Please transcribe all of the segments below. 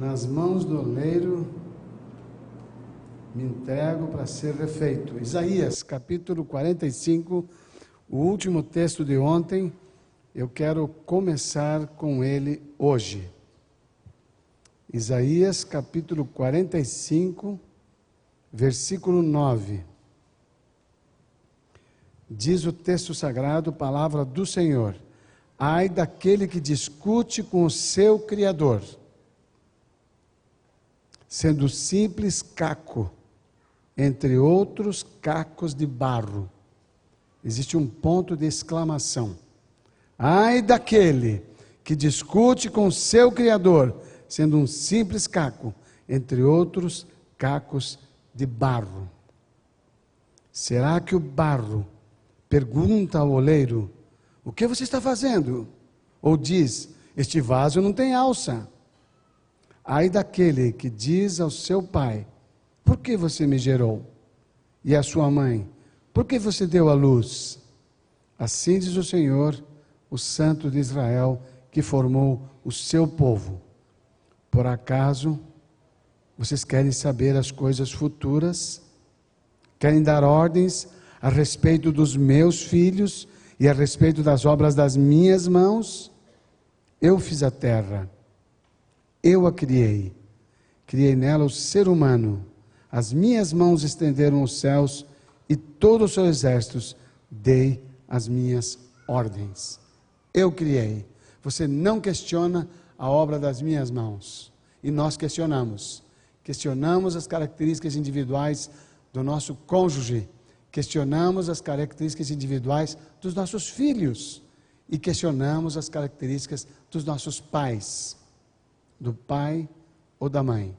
nas mãos do oleiro me entrego para ser refeito. Isaías, capítulo 45, o último texto de ontem, eu quero começar com ele hoje. Isaías, capítulo 45, versículo 9. Diz o texto sagrado, palavra do Senhor: Ai daquele que discute com o seu Criador, sendo simples caco, entre outros cacos de barro. Existe um ponto de exclamação. Ai daquele que discute com seu Criador, sendo um simples caco, entre outros cacos de barro. Será que o barro pergunta ao oleiro: O que você está fazendo? Ou diz: Este vaso não tem alça. Ai daquele que diz ao seu pai: Por que você me gerou? E à sua mãe: Por que você deu a luz? Assim diz o Senhor, o Santo de Israel, que formou o seu povo. Por acaso vocês querem saber as coisas futuras? Querem dar ordens a respeito dos meus filhos e a respeito das obras das minhas mãos? Eu fiz a terra, eu a criei, criei nela o ser humano. As minhas mãos estenderam os céus e todos os seus exércitos dei as minhas ordens. Eu criei. Você não questiona a obra das minhas mãos. E nós questionamos. Questionamos as características individuais do nosso cônjuge. Questionamos as características individuais dos nossos filhos. E questionamos as características dos nossos pais, do pai ou da mãe.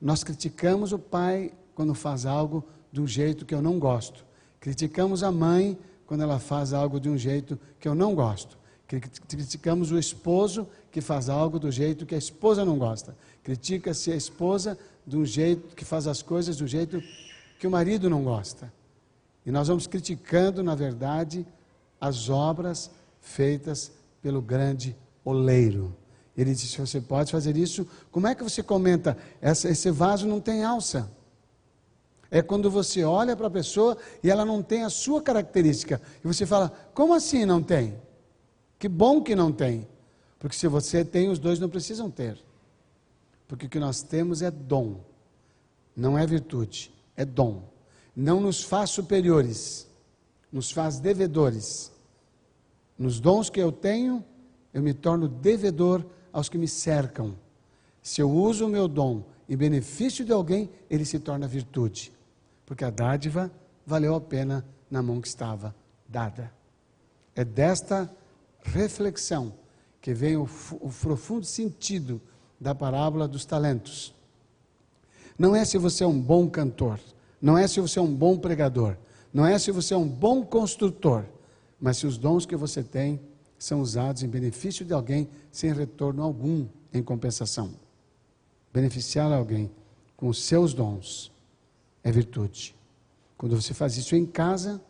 Nós criticamos o pai quando faz algo de um jeito que eu não gosto. Criticamos a mãe quando ela faz algo de um jeito que eu não gosto. Criticamos o esposo que faz algo do jeito que a esposa não gosta. Critica-se a esposa de um jeito que faz as coisas do jeito que o marido não gosta. E nós vamos criticando, na verdade, as obras feitas pelo grande oleiro. Ele disse: Você pode fazer isso? Como é que você comenta? Essa, esse vaso não tem alça. É quando você olha para a pessoa e ela não tem a sua característica. E você fala: Como assim não tem? Que bom que não tem. Porque se você tem, os dois não precisam ter. Porque o que nós temos é dom, não é virtude, é dom. Não nos faz superiores, nos faz devedores. Nos dons que eu tenho, eu me torno devedor aos que me cercam. Se eu uso o meu dom em benefício de alguém, ele se torna virtude. Porque a dádiva valeu a pena na mão que estava dada. É desta reflexão que vem o, o profundo sentido da parábola dos talentos. Não é se você é um bom cantor, não é se você é um bom pregador, não é se você é um bom construtor, mas se os dons que você tem são usados em benefício de alguém sem retorno algum em compensação. Beneficiar alguém com os seus dons é virtude. Quando você faz isso em casa,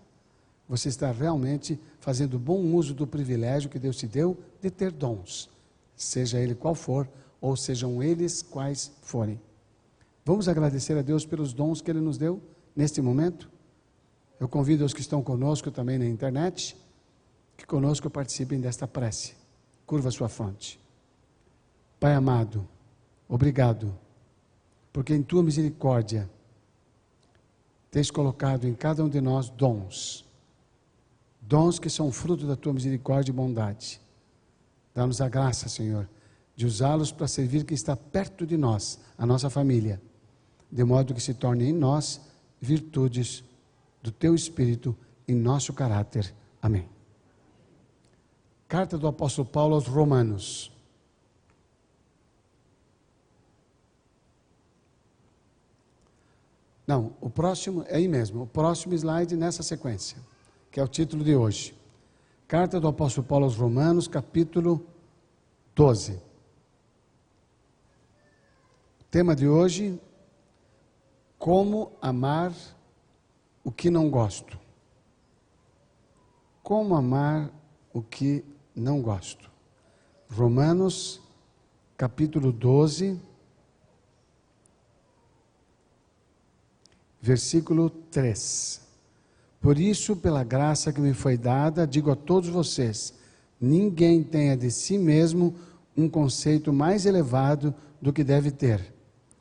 você está realmente fazendo bom uso do privilégio que Deus te deu de ter dons, seja ele qual for, ou sejam eles quais forem. Vamos agradecer a Deus pelos dons que Ele nos deu neste momento? Eu convido os que estão conosco também na internet, que conosco participem desta prece. Curva sua fonte. Pai amado, obrigado, porque em tua misericórdia tens colocado em cada um de nós dons dons que são fruto da tua misericórdia e bondade. Dá-nos a graça, Senhor, de usá-los para servir quem está perto de nós, a nossa família, de modo que se tornem em nós virtudes do teu espírito em nosso caráter. Amém. Carta do apóstolo Paulo aos Romanos. Não, o próximo é aí mesmo, o próximo slide nessa sequência que é o título de hoje. Carta do apóstolo Paulo aos Romanos, capítulo 12. tema de hoje: Como amar o que não gosto. Como amar o que não gosto. Romanos, capítulo 12, versículo 3. Por isso, pela graça que me foi dada, digo a todos vocês: ninguém tenha de si mesmo um conceito mais elevado do que deve ter,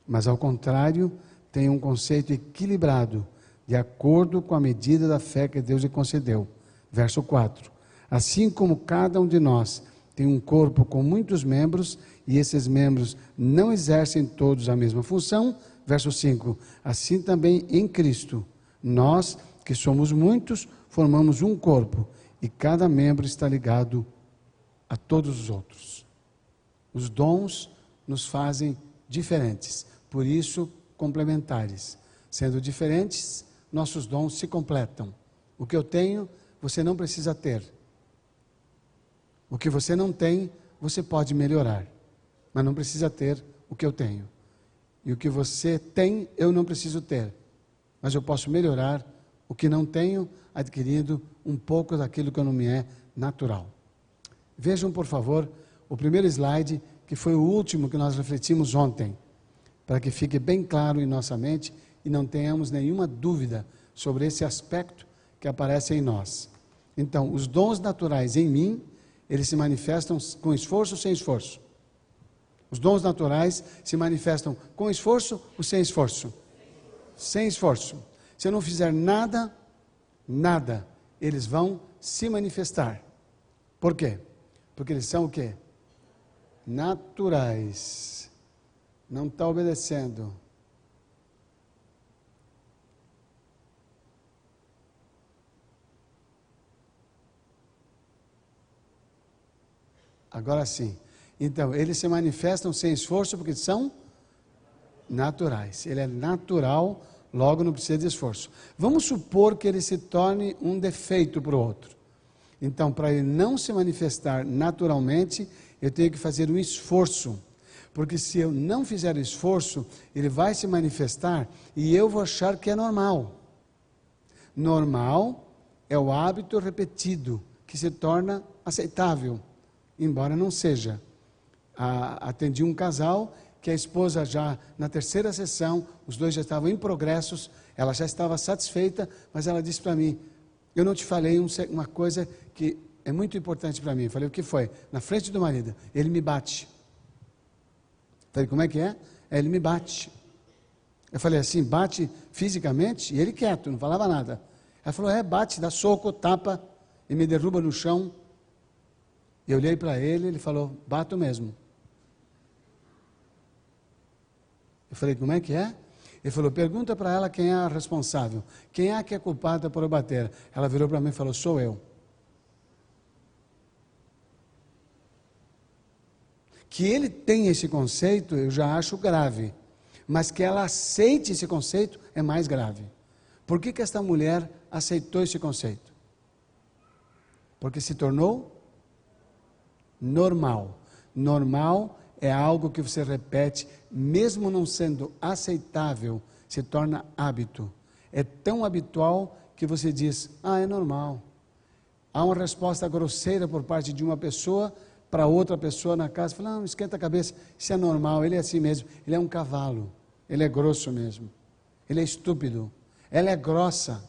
mas ao contrário, tenha um conceito equilibrado, de acordo com a medida da fé que Deus lhe concedeu. Verso 4. Assim como cada um de nós tem um corpo com muitos membros, e esses membros não exercem todos a mesma função, verso 5. Assim também em Cristo, nós que somos muitos, formamos um corpo, e cada membro está ligado a todos os outros. Os dons nos fazem diferentes, por isso complementares. Sendo diferentes, nossos dons se completam. O que eu tenho, você não precisa ter. O que você não tem, você pode melhorar, mas não precisa ter o que eu tenho. E o que você tem, eu não preciso ter, mas eu posso melhorar o que não tenho, adquirindo um pouco daquilo que não me é natural. Vejam, por favor, o primeiro slide, que foi o último que nós refletimos ontem, para que fique bem claro em nossa mente e não tenhamos nenhuma dúvida sobre esse aspecto que aparece em nós. Então, os dons naturais em mim, eles se manifestam com esforço ou sem esforço? Os dons naturais se manifestam com esforço ou sem esforço? Sem esforço. Se eu não fizer nada, nada, eles vão se manifestar. Por quê? Porque eles são o quê? Naturais. Não está obedecendo. Agora sim. Então, eles se manifestam sem esforço porque são naturais. Ele é natural, logo não precisa de esforço. Vamos supor que ele se torne um defeito para o outro. Então, para ele não se manifestar naturalmente, eu tenho que fazer um esforço. Porque se eu não fizer esforço, ele vai se manifestar e eu vou achar que é normal. Normal é o hábito repetido que se torna aceitável, embora não seja atendi um casal que a esposa já na terceira sessão, os dois já estavam em progressos, ela já estava satisfeita, mas ela disse para mim: Eu não te falei um, uma coisa que é muito importante para mim. Eu falei: O que foi? Na frente do marido, ele me bate. Eu falei: Como é que é? é? Ele me bate. Eu falei assim: Bate fisicamente? E ele quieto, não falava nada. Ela falou: É, bate, dá soco, tapa e me derruba no chão. Eu olhei para ele, ele falou: Bato mesmo. Eu falei, como é que é? Ele falou, pergunta para ela quem é a responsável. Quem é que é culpada por eu bater? Ela virou para mim e falou, sou eu. Que ele tenha esse conceito, eu já acho grave. Mas que ela aceite esse conceito é mais grave. Por que, que esta mulher aceitou esse conceito? Porque se tornou normal. Normal é algo que você repete, mesmo não sendo aceitável, se torna hábito. É tão habitual que você diz: ah, é normal. Há uma resposta grosseira por parte de uma pessoa para outra pessoa na casa, fala, não, esquenta a cabeça, isso é normal, ele é assim mesmo, ele é um cavalo, ele é grosso mesmo, ele é estúpido, ela é grossa,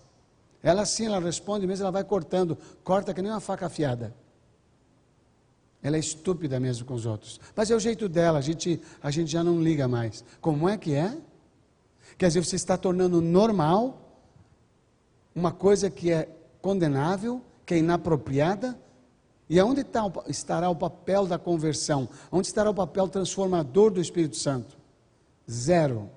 ela sim, ela responde mesmo, ela vai cortando, corta que nem uma faca afiada. Ela é estúpida mesmo com os outros. Mas é o jeito dela, a gente, a gente já não liga mais. Como é que é? Quer dizer, você está tornando normal uma coisa que é condenável, que é inapropriada. E aonde está, estará o papel da conversão? Onde estará o papel transformador do Espírito Santo? Zero.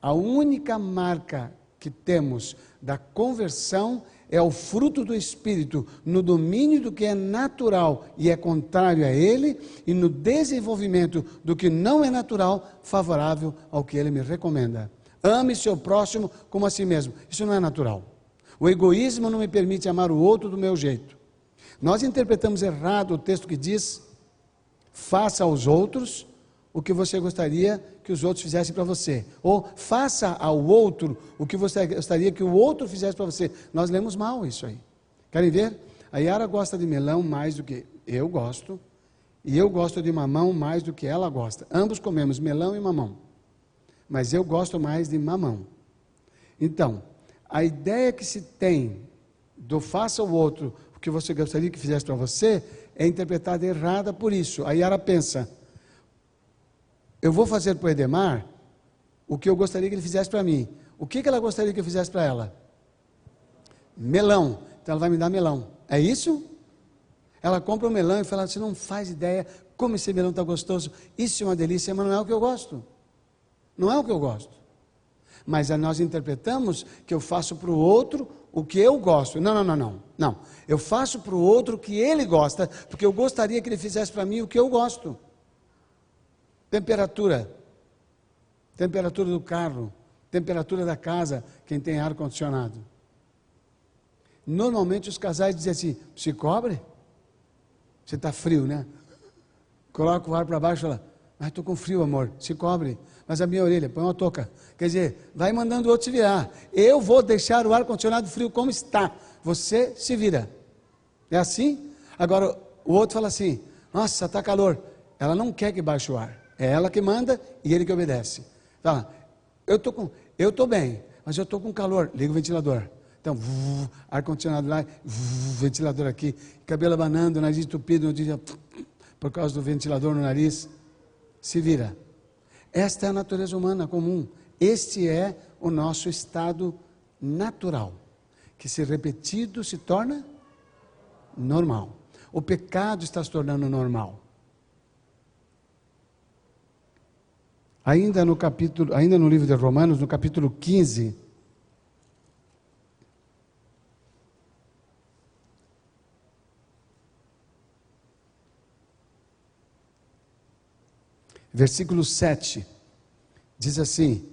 A única marca que temos da conversão é o fruto do Espírito no domínio do que é natural e é contrário a ele, e no desenvolvimento do que não é natural, favorável ao que ele me recomenda. Ame seu próximo como a si mesmo. Isso não é natural. O egoísmo não me permite amar o outro do meu jeito. Nós interpretamos errado o texto que diz: faça aos outros o que você gostaria que os outros fizessem para você. Ou faça ao outro o que você gostaria que o outro fizesse para você. Nós lemos mal isso aí. Querem ver? A Yara gosta de melão mais do que eu gosto. E eu gosto de mamão mais do que ela gosta. Ambos comemos melão e mamão. Mas eu gosto mais de mamão. Então, a ideia que se tem do faça o outro o que você gostaria que fizesse para você é interpretada errada por isso. Aí ela pensa: eu vou fazer para o Edemar o que eu gostaria que ele fizesse para mim. O que, que ela gostaria que eu fizesse para ela? Melão. Então ela vai me dar melão. É isso? Ela compra um melão e fala: Você não faz ideia como esse melão está gostoso. Isso é uma delícia, mas não é o que eu gosto. Não é o que eu gosto. Mas nós interpretamos que eu faço para o outro o que eu gosto. Não, não, não, não. Não. Eu faço para o outro o que ele gosta, porque eu gostaria que ele fizesse para mim o que eu gosto. Temperatura. Temperatura do carro. Temperatura da casa, quem tem ar condicionado. Normalmente os casais dizem assim: se cobre? Você está frio, né? Coloca o ar para baixo e fala: mas estou com frio, amor. Se cobre mas a minha orelha, põe uma touca. Quer dizer, vai mandando o outro se virar. Eu vou deixar o ar-condicionado frio como está. Você se vira. É assim? Agora, o outro fala assim: Nossa, está calor. Ela não quer que baixe o ar. É ela que manda e ele que obedece. Fala, eu tô com, eu estou bem, mas eu estou com calor. Liga o ventilador. Então, ar-condicionado lá, ventilador aqui, cabelo abanando, nariz entupido, por causa do ventilador no nariz. Se vira. Esta é a natureza humana comum. Este é o nosso estado natural, que se repetido se torna normal. O pecado está se tornando normal. Ainda no capítulo, ainda no livro de Romanos, no capítulo 15, versículo 7, diz assim: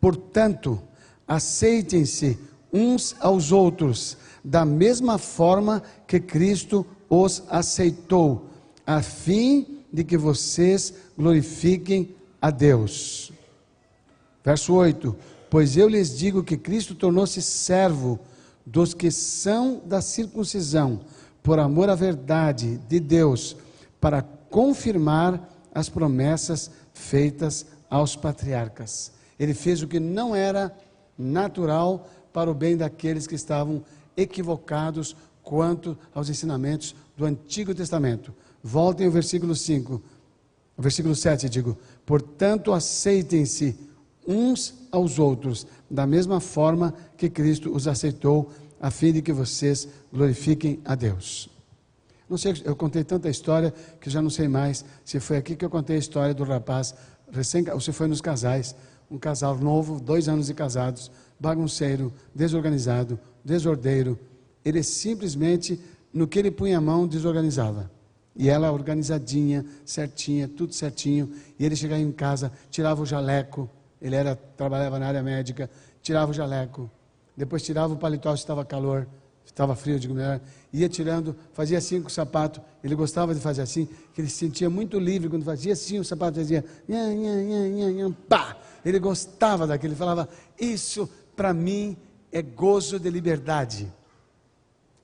Portanto, aceitem-se uns aos outros, da mesma forma que Cristo os aceitou, a fim de que vocês glorifiquem a Deus. Verso 8: Pois eu lhes digo que Cristo tornou-se servo dos que são da circuncisão, por amor à verdade de Deus, para confirmar as promessas feitas aos patriarcas. Ele fez o que não era natural para o bem daqueles que estavam equivocados quanto aos ensinamentos do Antigo Testamento. Voltem ao versículo 5, o versículo 7, digo: Portanto, aceitem-se uns aos outros, da mesma forma que Cristo os aceitou, a fim de que vocês glorifiquem a Deus. Não sei, eu contei tanta história que já não sei mais se foi aqui que eu contei a história do rapaz recém, ou se foi nos casais, um casal novo, dois anos de casados, bagunceiro, desorganizado, desordeiro. Ele simplesmente, no que ele punha a mão, desorganizava. E ela organizadinha, certinha, tudo certinho. E ele chegava em casa, tirava o jaleco. Ele era, trabalhava na área médica, tirava o jaleco. Depois tirava o paletó se estava calor estava frio, digo melhor, ia tirando, fazia assim com o sapato, ele gostava de fazer assim, que ele se sentia muito livre quando fazia assim, o sapato fazia, nha, nha, nha, nha, pá, ele gostava daquilo, ele falava, isso para mim é gozo de liberdade.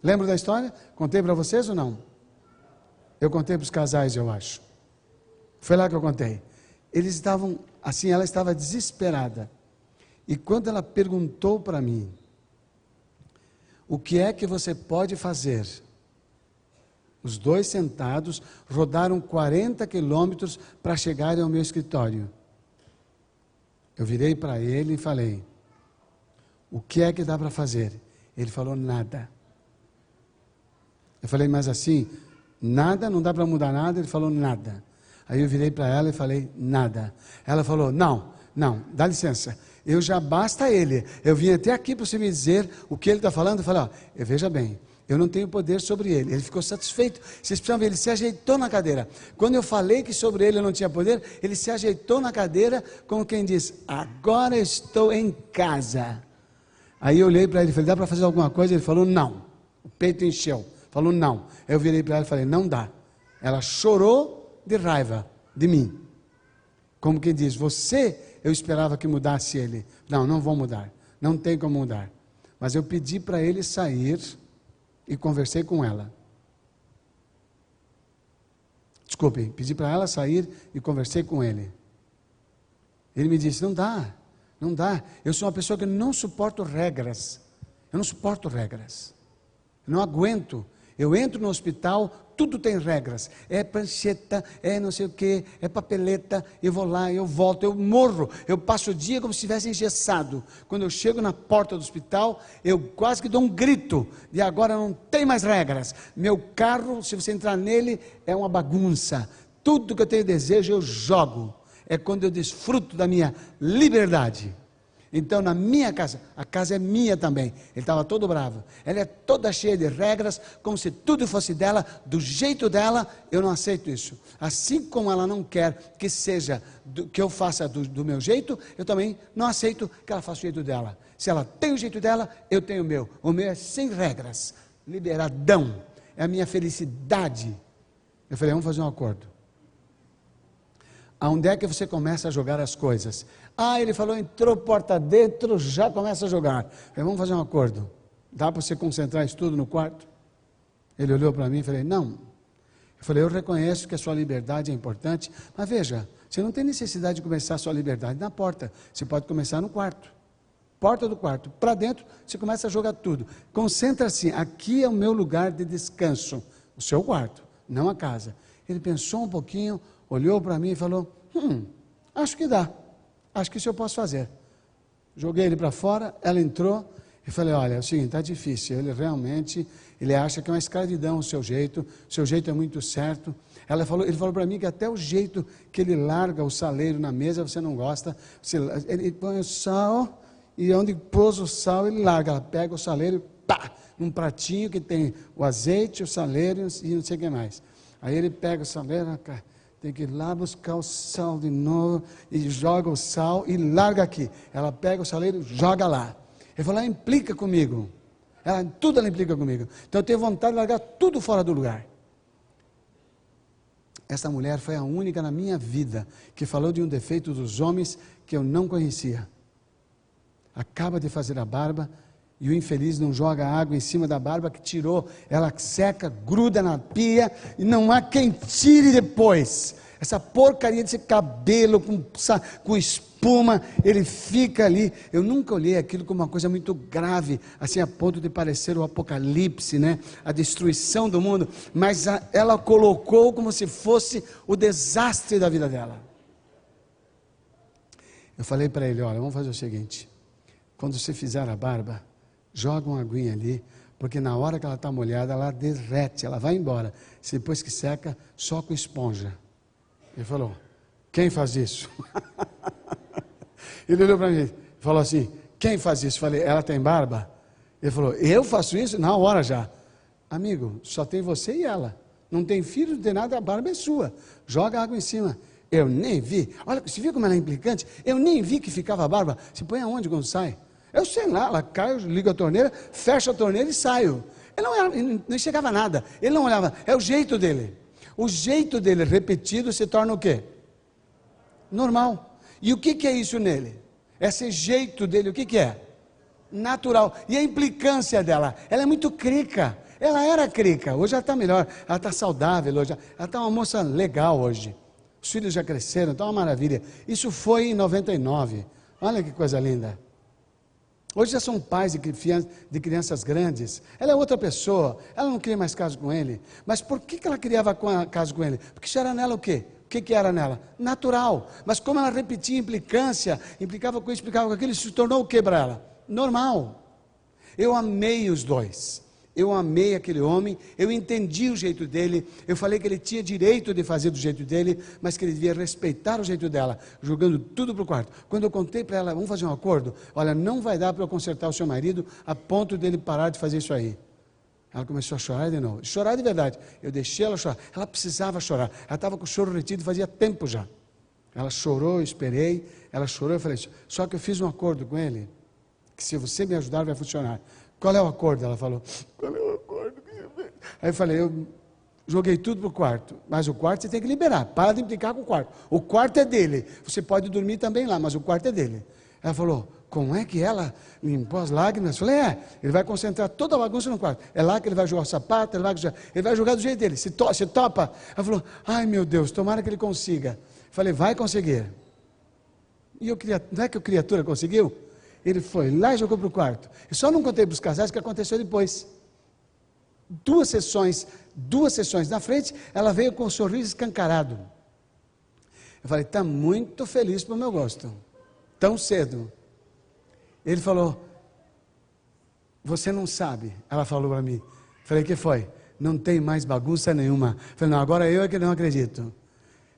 Lembra da história? Contei para vocês ou não? Eu contei para os casais, eu acho. Foi lá que eu contei. Eles estavam, assim, ela estava desesperada. E quando ela perguntou para mim, o que é que você pode fazer? Os dois sentados rodaram 40 quilômetros para chegarem ao meu escritório. Eu virei para ele e falei: O que é que dá para fazer? Ele falou: Nada. Eu falei: Mas assim, nada, não dá para mudar nada? Ele falou: Nada. Aí eu virei para ela e falei: Nada. Ela falou: Não, não, dá licença eu já basta ele. Eu vim até aqui para você me dizer o que ele está falando. Eu falei, ó, veja bem, eu não tenho poder sobre ele. Ele ficou satisfeito. Vocês precisam ver, ele se ajeitou na cadeira. Quando eu falei que sobre ele eu não tinha poder, ele se ajeitou na cadeira, como quem diz: Agora estou em casa. Aí eu olhei para ele e falei: Dá para fazer alguma coisa? Ele falou: Não. O peito encheu. Falou: Não. Eu virei para ela e falei: Não dá. Ela chorou de raiva de mim. Como quem diz: Você eu esperava que mudasse ele. Não, não vou mudar. Não tem como mudar. Mas eu pedi para ele sair e conversei com ela. Desculpe, pedi para ela sair e conversei com ele. Ele me disse: Não dá, Não dá. Eu sou uma pessoa que não suporto regras. Eu não suporto regras. Eu não aguento. Eu entro no hospital, tudo tem regras. É prancheta, é não sei o que, é papeleta. Eu vou lá, eu volto, eu morro. Eu passo o dia como se estivesse engessado. Quando eu chego na porta do hospital, eu quase que dou um grito. E agora não tem mais regras. Meu carro, se você entrar nele, é uma bagunça. Tudo que eu tenho desejo, eu jogo. É quando eu desfruto da minha liberdade. Então, na minha casa, a casa é minha também. Ele estava todo bravo. Ela é toda cheia de regras, como se tudo fosse dela, do jeito dela. Eu não aceito isso. Assim como ela não quer que seja, do, que eu faça do, do, meu jeito, eu também não aceito que ela faça o jeito dela. Se ela tem o jeito dela, eu tenho o meu. O meu é sem regras, liberadão. É a minha felicidade. Eu falei, vamos fazer um acordo. Aonde é que você começa a jogar as coisas? Ah, ele falou, entrou porta dentro, já começa a jogar. falei, vamos fazer um acordo. Dá para você concentrar isso tudo no quarto? Ele olhou para mim e falei, não. Eu falei, eu reconheço que a sua liberdade é importante, mas veja, você não tem necessidade de começar a sua liberdade na porta. Você pode começar no quarto. Porta do quarto. Para dentro, você começa a jogar tudo. Concentra-se, aqui é o meu lugar de descanso. O seu quarto, não a casa. Ele pensou um pouquinho, olhou para mim e falou: Hum, acho que dá. Acho que isso eu posso fazer. Joguei ele para fora, ela entrou e falei: Olha, é o seguinte, está difícil. Ele realmente, ele acha que é uma escravidão o seu jeito, o seu jeito é muito certo. Ela falou, ele falou para mim que até o jeito que ele larga o saleiro na mesa você não gosta. Você, ele põe o sal e onde pôs o sal ele larga. Ela pega o saleiro e pá, num pratinho que tem o azeite, o saleiro e não sei o que mais. Aí ele pega o saleiro, tem que ir lá buscar o sal de novo e joga o sal e larga aqui. Ela pega o saleiro, joga lá. Ele falou, ela implica comigo. Ela, tudo ela implica comigo. Então eu tenho vontade de largar tudo fora do lugar. Essa mulher foi a única na minha vida que falou de um defeito dos homens que eu não conhecia. Acaba de fazer a barba e o infeliz não joga água em cima da barba que tirou, ela seca, gruda na pia e não há quem tire depois. Essa porcaria desse cabelo com, com espuma, ele fica ali. Eu nunca olhei aquilo como uma coisa muito grave, assim a ponto de parecer o apocalipse, né? A destruição do mundo. Mas a, ela colocou como se fosse o desastre da vida dela. Eu falei para ele: olha, vamos fazer o seguinte. Quando você fizer a barba, joga uma aguinha ali, porque na hora que ela está molhada, ela derrete, ela vai embora. Se depois que seca, só com esponja. Ele falou: Quem faz isso? Ele olhou para mim e falou assim: Quem faz isso? Eu falei: Ela tem barba? Ele falou: Eu faço isso? Na hora já. Amigo, só tem você e ela. Não tem filho, não tem nada, a barba é sua. Joga água em cima. Eu nem vi. Olha, você viu como ela é implicante? Eu nem vi que ficava a barba. Se põe aonde quando sai? Eu sei lá, ela cai, liga a torneira, fecha a torneira e saio. Ele não, não chegava nada. Ele não olhava. É o jeito dele. O jeito dele repetido se torna o quê? Normal. E o que, que é isso nele? Esse jeito dele, o que, que é? Natural. E a implicância dela? Ela é muito crica. Ela era crica, hoje ela está melhor, ela está saudável hoje, ela está uma moça legal hoje. Os filhos já cresceram, está uma maravilha. Isso foi em 99. Olha que coisa linda. Hoje já são pais de crianças grandes. Ela é outra pessoa. Ela não queria mais caso com ele. Mas por que ela criava caso com ele? Porque isso era nela o quê? O que, que era nela? Natural. Mas como ela repetia implicância, implicava com isso, implicava com aquilo, isso se tornou o que para ela? Normal. Eu amei os dois. Eu amei aquele homem, eu entendi o jeito dele, eu falei que ele tinha direito de fazer do jeito dele, mas que ele devia respeitar o jeito dela, jogando tudo para o quarto. Quando eu contei para ela, vamos fazer um acordo? Olha, não vai dar para eu consertar o seu marido a ponto dele parar de fazer isso aí. Ela começou a chorar de novo, chorar de verdade. Eu deixei ela chorar, ela precisava chorar, ela estava com o choro retido fazia tempo já. Ela chorou, eu esperei, ela chorou, eu falei, só que eu fiz um acordo com ele, que se você me ajudar vai funcionar. Qual é o acordo? Ela falou. Qual é o acordo? Aí eu falei, eu joguei tudo para o quarto. Mas o quarto você tem que liberar. Para de implicar com o quarto. O quarto é dele. Você pode dormir também lá, mas o quarto é dele. Ela falou, como é que ela limpou as lágrimas? Eu falei, é, ele vai concentrar toda a bagunça no quarto. É lá que ele vai jogar o sapato, ele vai jogar, ele vai jogar do jeito dele. Se, to, se topa. Ela falou, ai meu Deus, tomara que ele consiga. Eu falei, vai conseguir. E eu não é que o criatura conseguiu? Ele foi lá e jogou para o quarto. Eu só não contei para os casais o que aconteceu depois. Duas sessões, duas sessões na frente, ela veio com um sorriso escancarado. Eu falei, está muito feliz para o meu gosto. Tão cedo. Ele falou, você não sabe. Ela falou para mim. Falei, que foi? Não tem mais bagunça nenhuma. Falei, não, agora eu é que não acredito.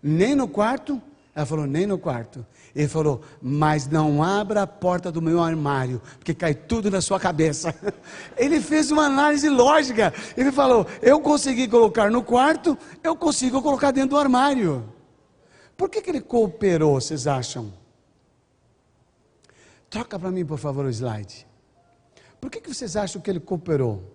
Nem no quarto, ela falou, nem no quarto. Ele falou, mas não abra a porta do meu armário, porque cai tudo na sua cabeça. Ele fez uma análise lógica. Ele falou, eu consegui colocar no quarto, eu consigo colocar dentro do armário. Por que, que ele cooperou, vocês acham? Troca para mim, por favor, o slide. Por que, que vocês acham que ele cooperou?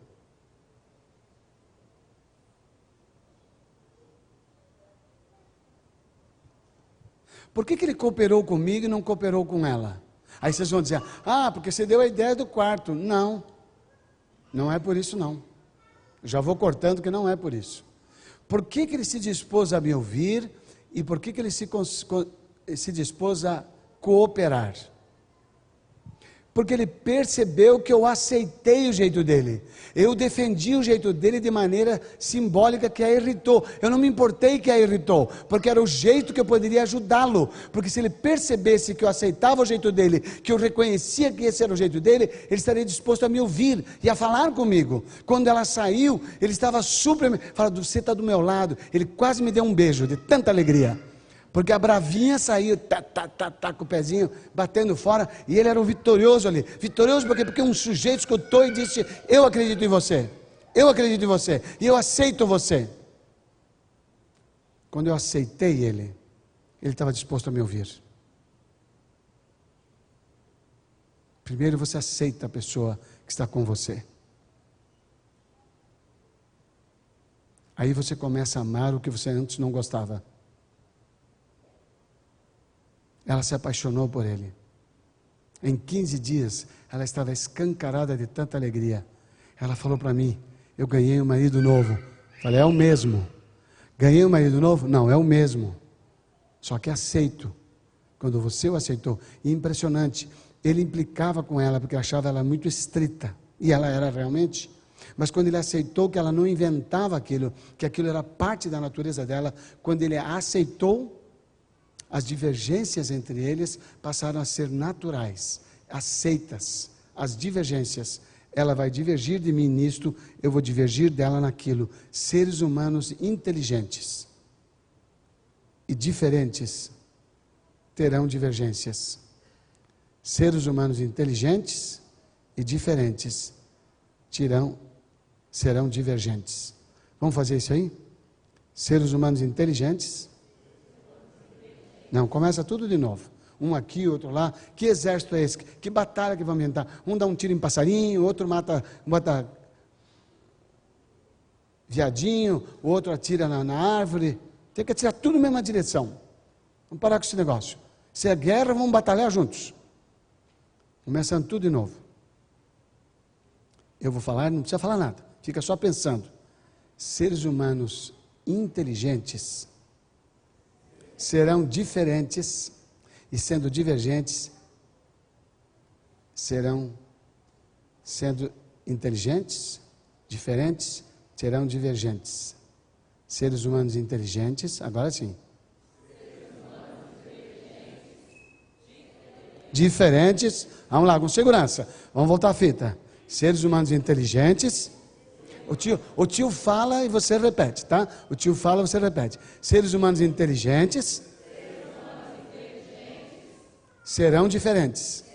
Por que, que ele cooperou comigo e não cooperou com ela? Aí vocês vão dizer, ah, porque você deu a ideia do quarto. Não, não é por isso não. Já vou cortando que não é por isso. Por que, que ele se dispôs a me ouvir e por que, que ele se, se dispôs a cooperar? Porque ele percebeu que eu aceitei o jeito dele. Eu defendi o jeito dele de maneira simbólica que a irritou. Eu não me importei que a irritou, porque era o jeito que eu poderia ajudá-lo. Porque se ele percebesse que eu aceitava o jeito dele, que eu reconhecia que esse era o jeito dele, ele estaria disposto a me ouvir e a falar comigo. Quando ela saiu, ele estava super. Falando, você está do meu lado. Ele quase me deu um beijo de tanta alegria. Porque a bravinha saiu, tá, tá, tá, tá, com o pezinho batendo fora, e ele era um vitorioso ali. Vitorioso porque, porque um sujeito escutou e disse: Eu acredito em você, eu acredito em você, e eu aceito você. Quando eu aceitei ele, ele estava disposto a me ouvir. Primeiro você aceita a pessoa que está com você. Aí você começa a amar o que você antes não gostava. Ela se apaixonou por ele. Em 15 dias, ela estava escancarada de tanta alegria. Ela falou para mim: Eu ganhei um marido novo. Falei: É o mesmo. Ganhei um marido novo? Não, é o mesmo. Só que aceito. Quando você o aceitou. Impressionante. Ele implicava com ela porque achava ela muito estrita. E ela era realmente. Mas quando ele aceitou que ela não inventava aquilo, que aquilo era parte da natureza dela, quando ele a aceitou, as divergências entre eles passaram a ser naturais, aceitas. As divergências, ela vai divergir de mim nisto, eu vou divergir dela naquilo. Seres humanos inteligentes e diferentes terão divergências. Seres humanos inteligentes e diferentes tirão, serão divergentes. Vamos fazer isso aí? Seres humanos inteligentes não, começa tudo de novo. Um aqui, outro lá. Que exército é esse? Que batalha que vamos entrar? Um dá um tiro em passarinho, outro mata, mata viadinho, o outro atira na, na, árvore. Tem que atirar tudo na mesma direção. Vamos parar com esse negócio. Se é guerra, vamos batalhar juntos. Começando tudo de novo. Eu vou falar, não precisa falar nada. Fica só pensando. Seres humanos inteligentes serão diferentes e sendo divergentes serão sendo inteligentes, diferentes, serão divergentes. Seres humanos inteligentes, agora sim. Diferentes, vamos lá, com segurança. Vamos voltar a fita. Seres humanos inteligentes, o tio, o tio fala e você repete, tá? O tio fala e você repete. Seres humanos inteligentes, serão diferentes.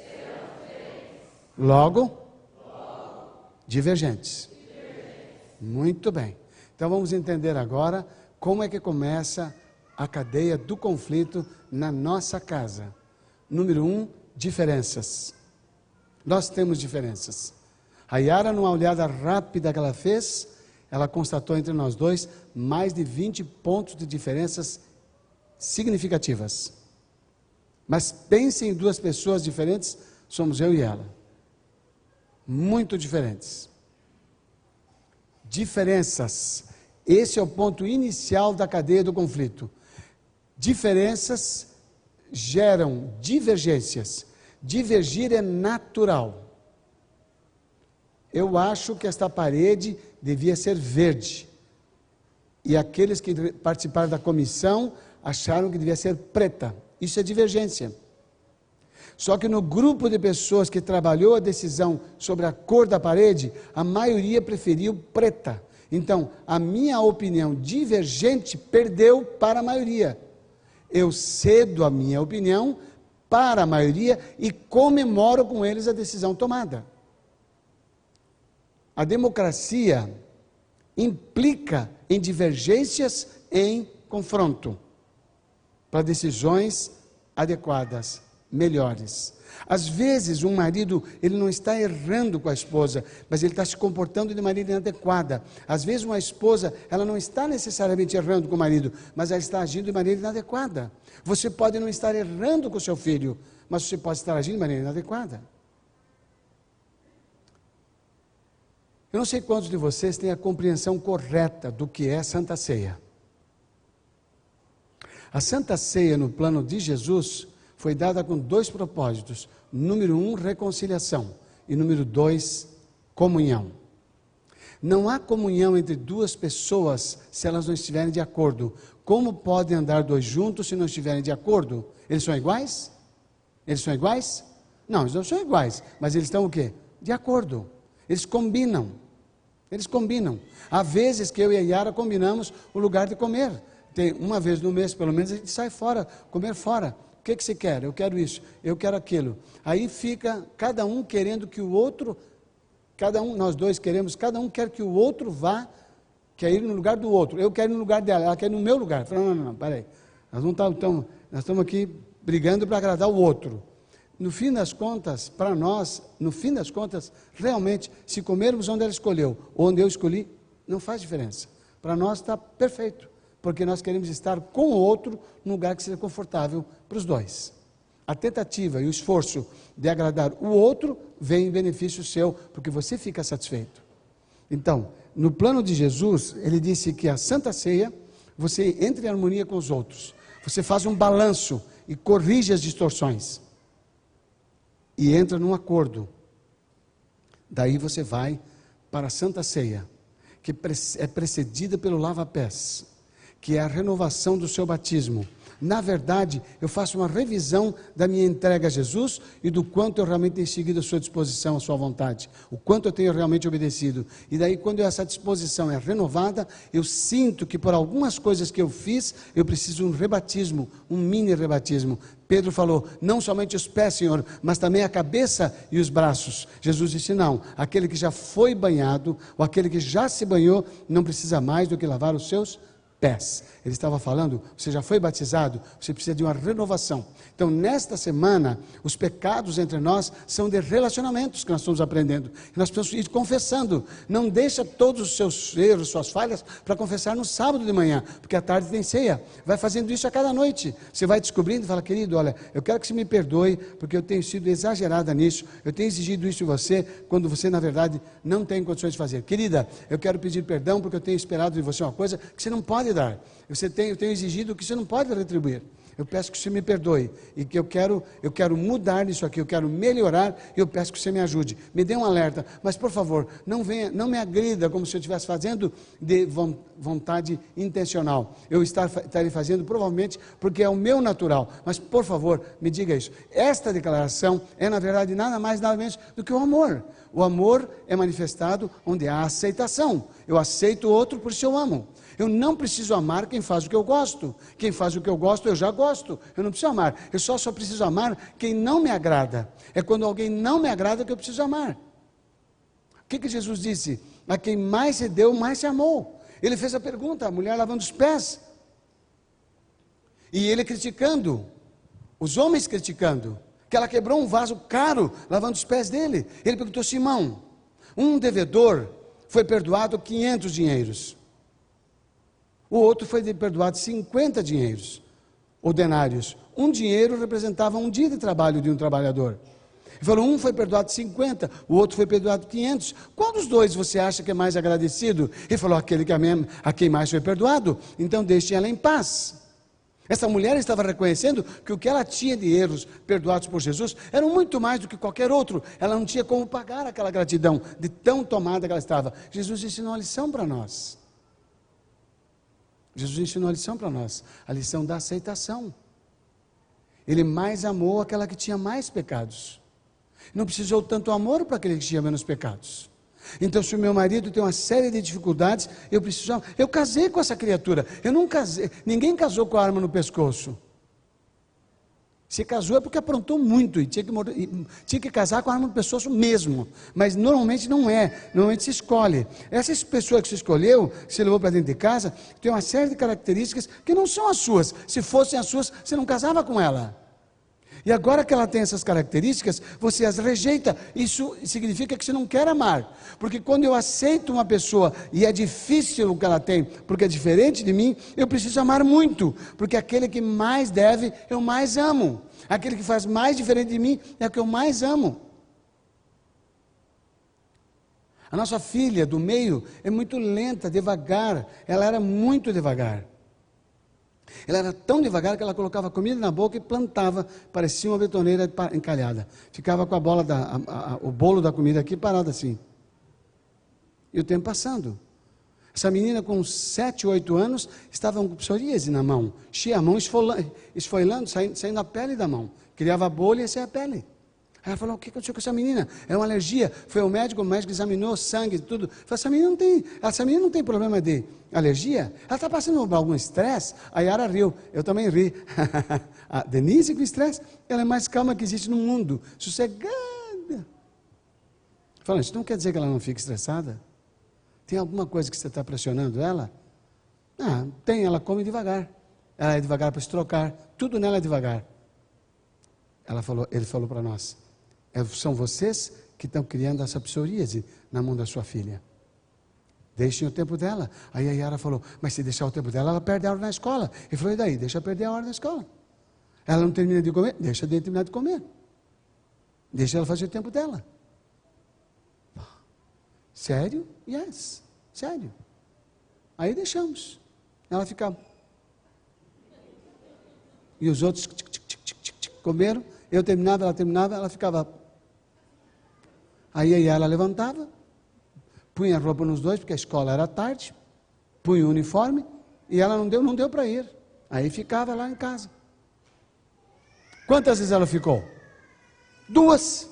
Logo, divergentes. Muito bem. Então vamos entender agora como é que começa a cadeia do conflito na nossa casa. Número um, diferenças. Nós temos diferenças. A Yara, numa olhada rápida que ela fez, ela constatou entre nós dois mais de 20 pontos de diferenças significativas. Mas pense em duas pessoas diferentes, somos eu e ela. Muito diferentes. Diferenças. Esse é o ponto inicial da cadeia do conflito. Diferenças geram divergências. Divergir é natural. Eu acho que esta parede devia ser verde. E aqueles que participaram da comissão acharam que devia ser preta. Isso é divergência. Só que no grupo de pessoas que trabalhou a decisão sobre a cor da parede, a maioria preferiu preta. Então, a minha opinião divergente perdeu para a maioria. Eu cedo a minha opinião para a maioria e comemoro com eles a decisão tomada. A democracia implica em divergências em confronto para decisões adequadas, melhores. Às vezes, um marido, ele não está errando com a esposa, mas ele está se comportando de maneira inadequada. Às vezes, uma esposa, ela não está necessariamente errando com o marido, mas ela está agindo de maneira inadequada. Você pode não estar errando com o seu filho, mas você pode estar agindo de maneira inadequada. Eu não sei quantos de vocês têm a compreensão correta do que é Santa Ceia. A Santa Ceia, no plano de Jesus, foi dada com dois propósitos: número um, reconciliação, e número dois, comunhão. Não há comunhão entre duas pessoas se elas não estiverem de acordo. Como podem andar dois juntos se não estiverem de acordo? Eles são iguais? Eles são iguais? Não, eles não são iguais, mas eles estão o quê? De acordo. Eles combinam. Eles combinam. Há vezes que eu e a Yara combinamos o lugar de comer. Tem uma vez no mês, pelo menos, a gente sai fora, comer fora. O que, que você quer? Eu quero isso, eu quero aquilo. Aí fica cada um querendo que o outro, cada um, nós dois queremos, cada um quer que o outro vá, quer ir no lugar do outro. Eu quero ir no lugar dela, ela quer ir no meu lugar. Falo, não, não, não, peraí. Nós não estamos, nós estamos aqui brigando para agradar o outro no fim das contas, para nós, no fim das contas, realmente, se comermos onde ela escolheu, onde eu escolhi, não faz diferença. Para nós está perfeito, porque nós queremos estar com o outro num lugar que seja confortável para os dois. A tentativa e o esforço de agradar o outro vem em benefício seu, porque você fica satisfeito. Então, no plano de Jesus, ele disse que a Santa Ceia, você entra em harmonia com os outros, você faz um balanço e corrige as distorções e entra num acordo. Daí você vai para a Santa Ceia, que é precedida pelo lava-pés, que é a renovação do seu batismo na verdade, eu faço uma revisão da minha entrega a Jesus e do quanto eu realmente tenho seguido a sua disposição, a sua vontade, o quanto eu tenho realmente obedecido. E daí, quando essa disposição é renovada, eu sinto que por algumas coisas que eu fiz, eu preciso de um rebatismo, um mini rebatismo. Pedro falou: não somente os pés, Senhor, mas também a cabeça e os braços. Jesus disse: não, aquele que já foi banhado, ou aquele que já se banhou, não precisa mais do que lavar os seus pés. Ele estava falando, você já foi batizado, você precisa de uma renovação. Então, nesta semana, os pecados entre nós são de relacionamentos que nós estamos aprendendo. Nós precisamos ir confessando. Não deixa todos os seus erros, suas falhas, para confessar no sábado de manhã, porque à tarde tem ceia. Vai fazendo isso a cada noite. Você vai descobrindo e fala, querido, olha, eu quero que você me perdoe, porque eu tenho sido exagerada nisso, eu tenho exigido isso de você, quando você, na verdade, não tem condições de fazer. Querida, eu quero pedir perdão, porque eu tenho esperado de você uma coisa que você não pode dar. Você tem, eu tenho exigido que você não pode retribuir. Eu peço que você me perdoe e que eu quero, eu quero mudar isso aqui, eu quero melhorar e eu peço que você me ajude. Me dê um alerta, mas por favor, não venha, não me agrida como se eu estivesse fazendo de vontade intencional. Eu estaria fazendo provavelmente porque é o meu natural, mas por favor, me diga isso. Esta declaração é na verdade nada mais nada menos do que o amor. O amor é manifestado onde há aceitação. Eu aceito o outro por isso eu amo. Eu não preciso amar quem faz o que eu gosto. Quem faz o que eu gosto, eu já gosto. Eu não preciso amar. Eu só, só preciso amar quem não me agrada. É quando alguém não me agrada que eu preciso amar. O que, que Jesus disse? A quem mais se deu, mais se amou. Ele fez a pergunta, a mulher lavando os pés. E ele criticando, os homens criticando, que ela quebrou um vaso caro lavando os pés dele. Ele perguntou: Simão, um devedor foi perdoado 500 dinheiros. O outro foi perdoado 50 dinheiros, ou denários. Um dinheiro representava um dia de trabalho de um trabalhador. Ele falou: um foi perdoado 50, o outro foi perdoado 500. Qual dos dois você acha que é mais agradecido? Ele falou: aquele que a, a quem mais foi perdoado. Então deixe ela em paz. Essa mulher estava reconhecendo que o que ela tinha de erros perdoados por Jesus eram muito mais do que qualquer outro. Ela não tinha como pagar aquela gratidão, de tão tomada que ela estava. Jesus ensinou a lição para nós. Jesus ensinou a lição para nós, a lição da aceitação. Ele mais amou aquela que tinha mais pecados. Não precisou tanto amor para aquele que tinha menos pecados. Então, se o meu marido tem uma série de dificuldades, eu preciso. Eu casei com essa criatura. Eu não casei. Ninguém casou com a arma no pescoço. Se casou é porque aprontou muito e tinha que, tinha que casar com a no pescoço mesmo. Mas normalmente não é. Normalmente se escolhe. Essa pessoa que se escolheu, que se levou para dentro de casa, tem uma série de características que não são as suas. Se fossem as suas, você não casava com ela. E agora que ela tem essas características, você as rejeita. Isso significa que você não quer amar. Porque quando eu aceito uma pessoa e é difícil o que ela tem, porque é diferente de mim, eu preciso amar muito. Porque aquele que mais deve, eu mais amo. Aquele que faz mais diferente de mim é o que eu mais amo. A nossa filha do meio é muito lenta, devagar. Ela era muito devagar. Ela era tão devagar que ela colocava comida na boca e plantava, parecia uma betoneira encalhada. Ficava com a bola da, a, a, o bolo da comida aqui parado assim. E o tempo passando. Essa menina com 7, 8 anos estava com psoríase na mão, cheia a mão esfolando, saindo, saindo a pele da mão. Criava bolha e saia a pele. Ela falou: o que aconteceu com essa menina? É uma alergia. Foi ao médico, o médico examinou sangue, tudo. Falou: essa menina não tem, essa menina não tem problema de alergia. Ela está passando por algum estresse. A Yara riu, eu também ri. a Denise com estresse, ela é mais calma que existe no mundo, sossegada. Fala, isso não quer dizer que ela não fique estressada? Tem alguma coisa que você está pressionando ela? Ah, tem, ela come devagar. Ela é devagar para se trocar. Tudo nela é devagar. Ela falou, ele falou para nós: são vocês que estão criando essa psoríase na mão da sua filha. Deixem o tempo dela. Aí a Yara falou: Mas se deixar o tempo dela, ela perde a hora na escola. Ele falou: E daí? Deixa perder a hora na escola. Ela não termina de comer? Deixa de terminar de comer. Deixa ela fazer o tempo dela. Sério? Yes. Sério. Aí deixamos. Ela ficava. E os outros comeram. Eu terminava, ela terminava, ela ficava Aí ela levantava, punha a roupa nos dois, porque a escola era tarde, punha o uniforme, e ela não deu, não deu para ir. Aí ficava lá em casa. Quantas vezes ela ficou? Duas.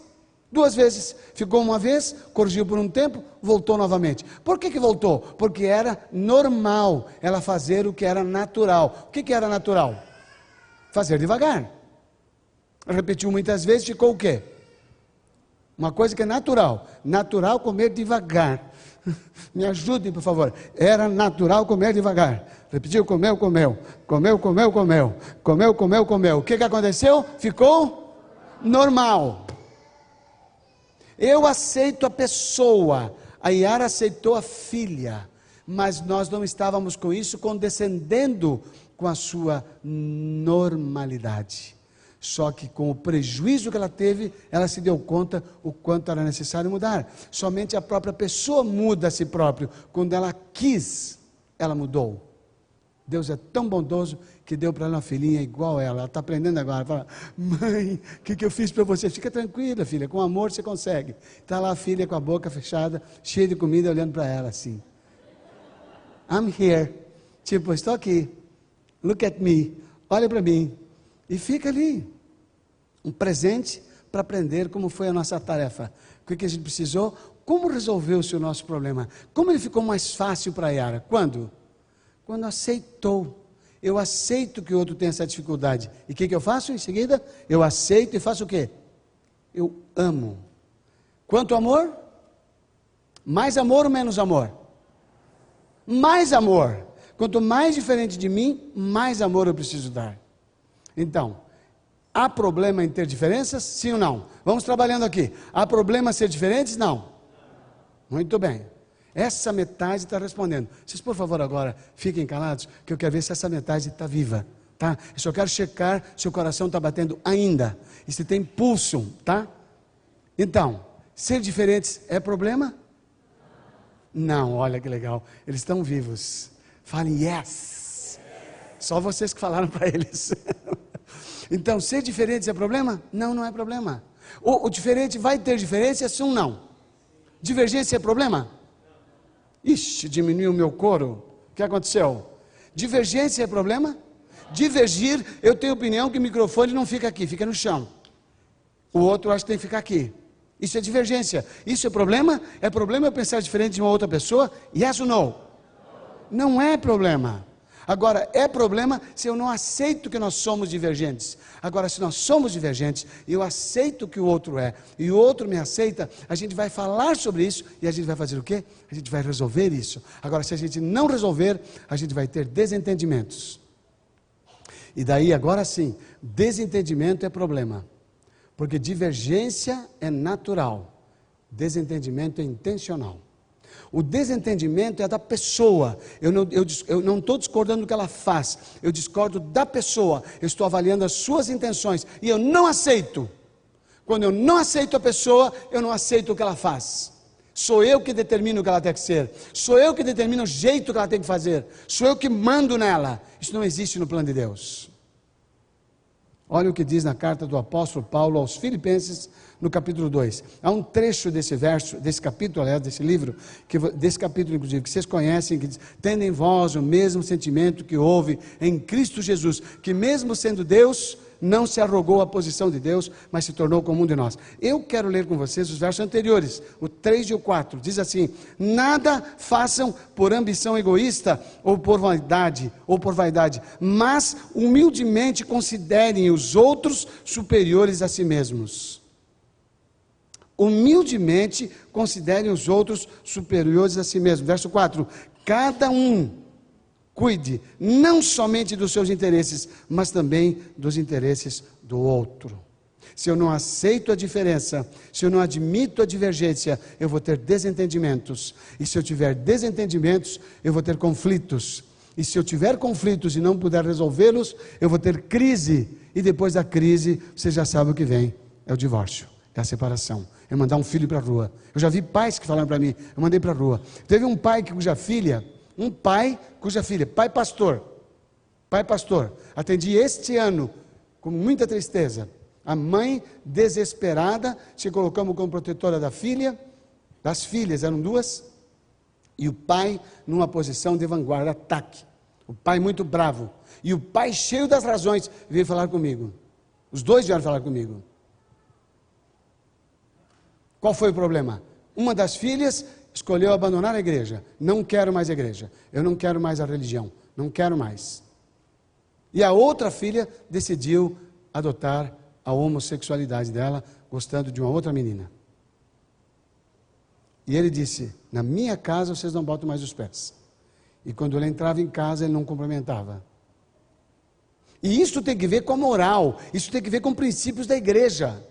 Duas vezes. Ficou uma vez, corrigiu por um tempo, voltou novamente. Por que, que voltou? Porque era normal ela fazer o que era natural. O que, que era natural? Fazer devagar. Repetiu muitas vezes, ficou o quê? Uma coisa que é natural. Natural comer devagar. Me ajudem, por favor. Era natural comer devagar. Repetiu, comeu, comeu. Comeu, comeu, comeu. Comeu, comeu, comeu. O que, que aconteceu? Ficou normal. Eu aceito a pessoa. A Yara aceitou a filha. Mas nós não estávamos com isso condescendendo com a sua normalidade. Só que com o prejuízo que ela teve, ela se deu conta o quanto era necessário mudar. Somente a própria pessoa muda a si próprio. Quando ela quis, ela mudou. Deus é tão bondoso que deu para ela uma filhinha igual ela. Ela está aprendendo agora. Fala, mãe, o que, que eu fiz para você? Fica tranquila, filha, com amor você consegue. Está lá a filha com a boca fechada, cheia de comida, olhando para ela assim. I'm here. Tipo, estou aqui. Look at me. Olha para mim. E fica ali um presente para aprender como foi a nossa tarefa. O que a gente precisou? Como resolveu-se o nosso problema? Como ele ficou mais fácil para a Yara? Quando? Quando aceitou. Eu aceito que o outro tem essa dificuldade. E o que, que eu faço em seguida? Eu aceito e faço o quê? Eu amo. Quanto amor? Mais amor ou menos amor? Mais amor. Quanto mais diferente de mim, mais amor eu preciso dar. Então, há problema em ter diferenças? Sim ou não? Vamos trabalhando aqui. Há problema em ser diferentes? Não. Muito bem. Essa metade está respondendo. Vocês, por favor, agora fiquem calados, que eu quero ver se essa metade está viva. Tá? Eu só quero checar se o coração está batendo ainda. E se tem pulso, tá? Então, ser diferentes é problema? Não, olha que legal. Eles estão vivos. Falem yes. Só vocês que falaram para eles. então, ser diferente é problema? Não, não é problema. O, o diferente vai ter diferença, sim não? Divergência é problema? Ixi, diminuiu o meu coro. O que aconteceu? Divergência é problema? Divergir, eu tenho opinião que o microfone não fica aqui, fica no chão. O outro acha que tem que ficar aqui. Isso é divergência. Isso é problema? É problema eu pensar diferente de uma outra pessoa? Yes ou no? Não é problema. Agora, é problema se eu não aceito que nós somos divergentes. Agora, se nós somos divergentes, e eu aceito que o outro é, e o outro me aceita, a gente vai falar sobre isso e a gente vai fazer o quê? A gente vai resolver isso. Agora, se a gente não resolver, a gente vai ter desentendimentos. E daí, agora sim, desentendimento é problema. Porque divergência é natural, desentendimento é intencional. O desentendimento é da pessoa. Eu não estou discordando do que ela faz, eu discordo da pessoa. Eu estou avaliando as suas intenções e eu não aceito. Quando eu não aceito a pessoa, eu não aceito o que ela faz. Sou eu que determino o que ela tem que ser. Sou eu que determino o jeito que ela tem que fazer. Sou eu que mando nela. Isso não existe no plano de Deus. Olha o que diz na carta do apóstolo Paulo aos Filipenses, no capítulo 2. Há um trecho desse verso, desse capítulo, aliás, desse livro, que, desse capítulo, inclusive, que vocês conhecem, que diz: Tendo em vós o mesmo sentimento que houve em Cristo Jesus, que mesmo sendo Deus, não se arrogou a posição de Deus, mas se tornou comum de nós. Eu quero ler com vocês os versos anteriores, o 3 e o 4. Diz assim: Nada façam por ambição egoísta ou por vaidade, ou por vaidade, mas humildemente considerem os outros superiores a si mesmos. Humildemente considerem os outros superiores a si mesmos. Verso 4: Cada um Cuide não somente dos seus interesses, mas também dos interesses do outro. Se eu não aceito a diferença, se eu não admito a divergência, eu vou ter desentendimentos. E se eu tiver desentendimentos, eu vou ter conflitos. E se eu tiver conflitos e não puder resolvê-los, eu vou ter crise. E depois da crise, você já sabe o que vem: é o divórcio, é a separação, é mandar um filho para a rua. Eu já vi pais que falaram para mim: eu mandei para a rua. Teve um pai cuja filha um pai cuja filha, pai pastor, pai pastor, atendi este ano com muita tristeza. A mãe desesperada, se colocamos como protetora da filha, das filhas, eram duas, e o pai numa posição de vanguarda, ataque. O pai muito bravo. E o pai cheio das razões veio falar comigo. Os dois vieram falar comigo. Qual foi o problema? Uma das filhas escolheu abandonar a igreja. Não quero mais a igreja. Eu não quero mais a religião. Não quero mais. E a outra filha decidiu adotar a homossexualidade dela, gostando de uma outra menina. E ele disse: Na minha casa vocês não botam mais os pés. E quando ele entrava em casa, ele não cumprimentava. E isso tem que ver com a moral, isso tem que ver com princípios da igreja.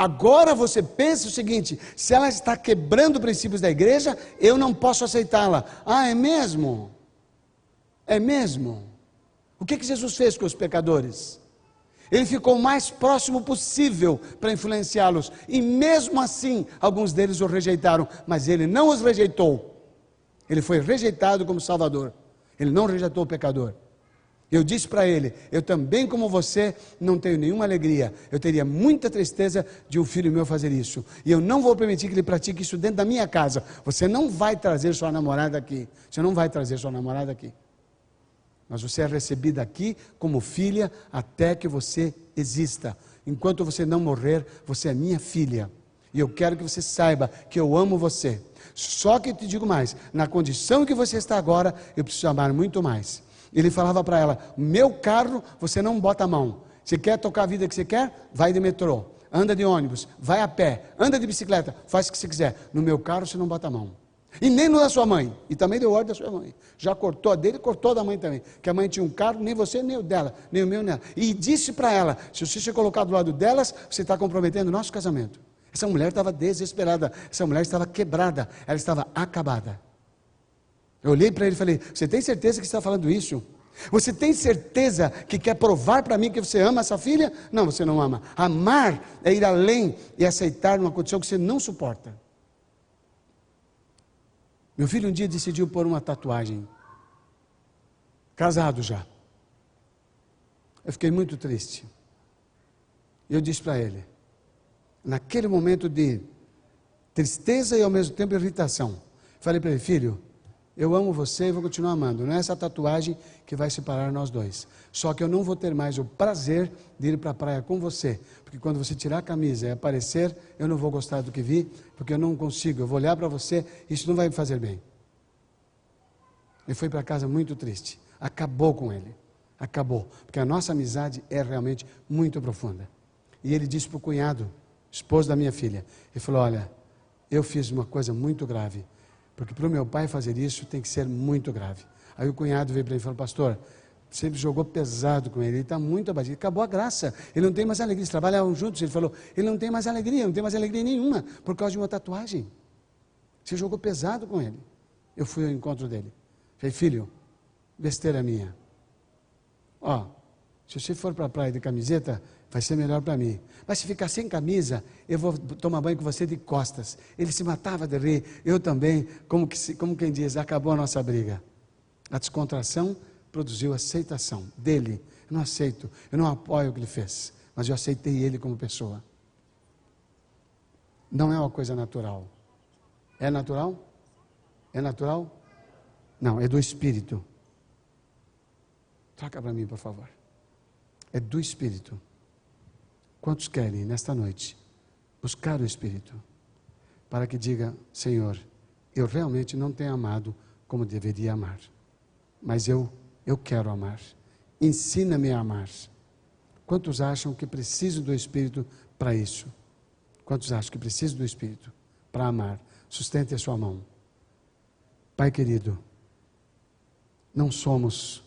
Agora você pensa o seguinte: se ela está quebrando princípios da igreja, eu não posso aceitá-la. Ah, é mesmo? É mesmo? O que, que Jesus fez com os pecadores? Ele ficou o mais próximo possível para influenciá-los. E mesmo assim, alguns deles o rejeitaram. Mas ele não os rejeitou. Ele foi rejeitado como Salvador. Ele não rejeitou o pecador. Eu disse para ele: Eu também, como você, não tenho nenhuma alegria. Eu teria muita tristeza de um filho meu fazer isso. E eu não vou permitir que ele pratique isso dentro da minha casa. Você não vai trazer sua namorada aqui. Você não vai trazer sua namorada aqui. Mas você é recebida aqui como filha até que você exista. Enquanto você não morrer, você é minha filha. E eu quero que você saiba que eu amo você. Só que eu te digo mais: na condição que você está agora, eu preciso amar muito mais. Ele falava para ela: Meu carro, você não bota a mão. Você quer tocar a vida que você quer? Vai de metrô. Anda de ônibus, vai a pé, anda de bicicleta, faz o que você quiser. No meu carro você não bota a mão. E nem no da sua mãe. E também deu ordem da sua mãe. Já cortou a dele, cortou a da mãe também. Que a mãe tinha um carro, nem você, nem o dela, nem o meu, nem ela. E disse para ela: se você se colocar do lado delas, você está comprometendo o nosso casamento. Essa mulher estava desesperada, essa mulher estava quebrada, ela estava acabada. Eu olhei para ele e falei: Você tem certeza que está falando isso? Você tem certeza que quer provar para mim que você ama essa filha? Não, você não ama. Amar é ir além e aceitar uma condição que você não suporta. Meu filho um dia decidiu pôr uma tatuagem. casado já. Eu fiquei muito triste. Eu disse para ele, naquele momento de tristeza e ao mesmo tempo irritação, falei para ele, filho, eu amo você e vou continuar amando. Não é essa tatuagem que vai separar nós dois. Só que eu não vou ter mais o prazer de ir para a praia com você. Porque quando você tirar a camisa e aparecer, eu não vou gostar do que vi, porque eu não consigo. Eu vou olhar para você, isso não vai me fazer bem. Ele foi para casa muito triste. Acabou com ele. Acabou. Porque a nossa amizade é realmente muito profunda. E ele disse para o cunhado, esposo da minha filha, ele falou: Olha, eu fiz uma coisa muito grave porque para o meu pai fazer isso tem que ser muito grave. Aí o cunhado veio para ele e falou: Pastor, sempre jogou pesado com ele, ele está muito abatido, acabou a graça, ele não tem mais alegria. Eles trabalhavam juntos, ele falou: Ele não tem mais alegria, não tem mais alegria nenhuma por causa de uma tatuagem. Você jogou pesado com ele. Eu fui ao encontro dele. Falei: Filho, besteira minha. Ó, se você for para a praia de camiseta, vai ser melhor para mim. Mas se ficar sem camisa, eu vou tomar banho com você de costas. Ele se matava de rir, eu também, como, que, como quem diz, acabou a nossa briga. A descontração produziu aceitação dele. Eu não aceito, eu não apoio o que ele fez, mas eu aceitei ele como pessoa. Não é uma coisa natural. É natural? É natural? Não, é do espírito. Troca para mim, por favor. É do espírito. Quantos querem, nesta noite, buscar o Espírito, para que diga: Senhor, eu realmente não tenho amado como deveria amar, mas eu, eu quero amar. Ensina-me a amar. Quantos acham que precisam do Espírito para isso? Quantos acham que precisam do Espírito para amar? Sustente a sua mão. Pai querido, não somos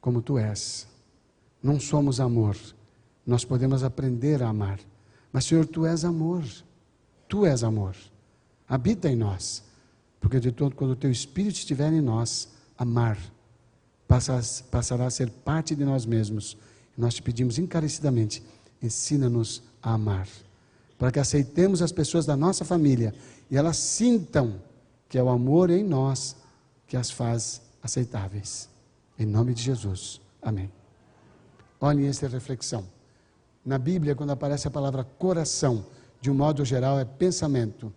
como tu és, não somos amor nós podemos aprender a amar. Mas, Senhor, tu és amor. Tu és amor. Habita em nós. Porque de todo, quando o teu Espírito estiver em nós, amar passará a ser parte de nós mesmos. Nós te pedimos encarecidamente: ensina-nos a amar. Para que aceitemos as pessoas da nossa família e elas sintam que é o amor em nós que as faz aceitáveis. Em nome de Jesus. Amém. Olhem essa reflexão. Na Bíblia, quando aparece a palavra coração, de um modo geral, é pensamento,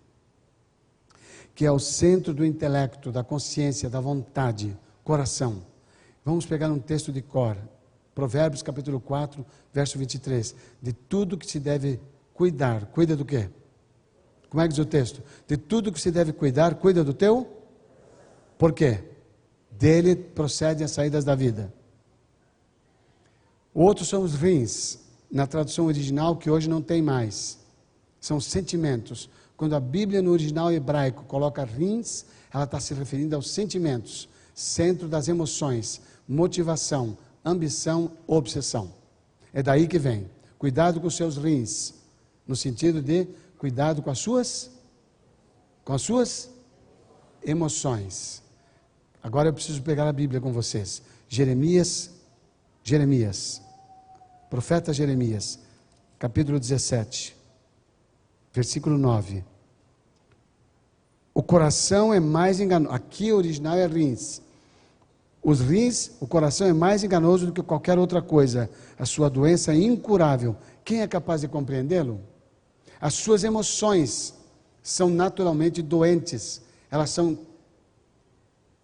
que é o centro do intelecto, da consciência, da vontade, coração. Vamos pegar um texto de cor, Provérbios capítulo 4, verso 23. De tudo que se deve cuidar, cuida do quê? Como é que diz o texto? De tudo que se deve cuidar, cuida do teu? Por quê? Dele procedem as saídas da vida. Outros são os rins, na tradução original, que hoje não tem mais. São sentimentos. Quando a Bíblia no original hebraico coloca rins, ela está se referindo aos sentimentos, centro das emoções, motivação, ambição, obsessão. É daí que vem. Cuidado com seus rins, no sentido de cuidado com as suas com as suas emoções. Agora eu preciso pegar a Bíblia com vocês. Jeremias Jeremias Profeta Jeremias, capítulo 17, versículo 9. O coração é mais enganoso. Aqui o original é rins. Os rins, o coração é mais enganoso do que qualquer outra coisa. A sua doença é incurável. Quem é capaz de compreendê-lo? As suas emoções são naturalmente doentes. Elas são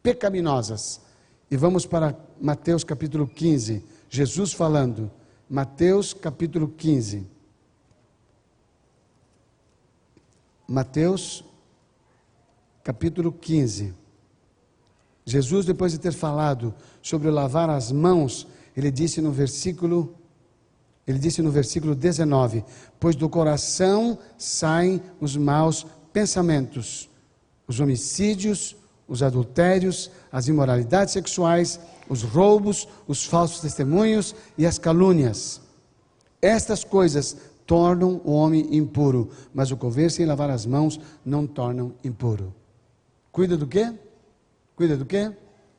pecaminosas. E vamos para Mateus capítulo 15. Jesus falando. Mateus capítulo 15. Mateus capítulo 15. Jesus, depois de ter falado sobre lavar as mãos, ele disse no versículo ele disse no versículo 19: Pois do coração saem os maus pensamentos, os homicídios, os adultérios, as imoralidades sexuais, os roubos, os falsos testemunhos e as calúnias. Estas coisas tornam o homem impuro, mas o comer sem lavar as mãos não tornam impuro. Cuida do quê? Cuida do quê?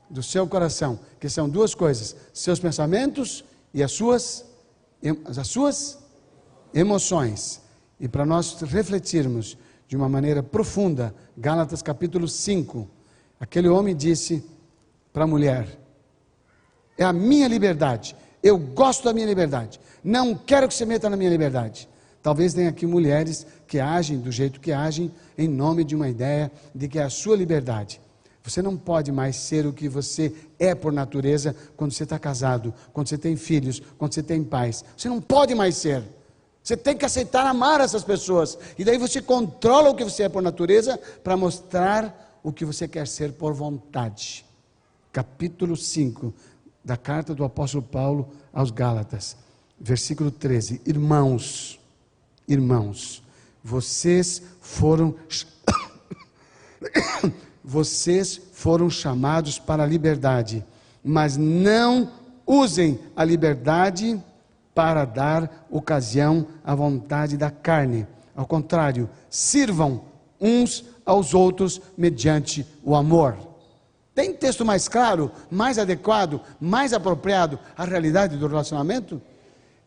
Do seu coração, que são duas coisas: seus pensamentos e as suas as suas emoções. E para nós refletirmos de uma maneira profunda, Gálatas capítulo 5, aquele homem disse para a mulher: É a minha liberdade. Eu gosto da minha liberdade. Não quero que você meta na minha liberdade. Talvez tenha aqui mulheres que agem do jeito que agem em nome de uma ideia de que é a sua liberdade. Você não pode mais ser o que você é por natureza quando você está casado, quando você tem filhos, quando você tem pais. Você não pode mais ser. Você tem que aceitar amar essas pessoas. E daí você controla o que você é por natureza para mostrar o que você quer ser por vontade. Capítulo 5 da carta do apóstolo Paulo aos Gálatas, versículo 13. Irmãos, irmãos, vocês foram vocês foram chamados para a liberdade, mas não usem a liberdade para dar ocasião à vontade da carne. Ao contrário, sirvam uns aos outros mediante o amor. Tem texto mais claro, mais adequado, mais apropriado à realidade do relacionamento?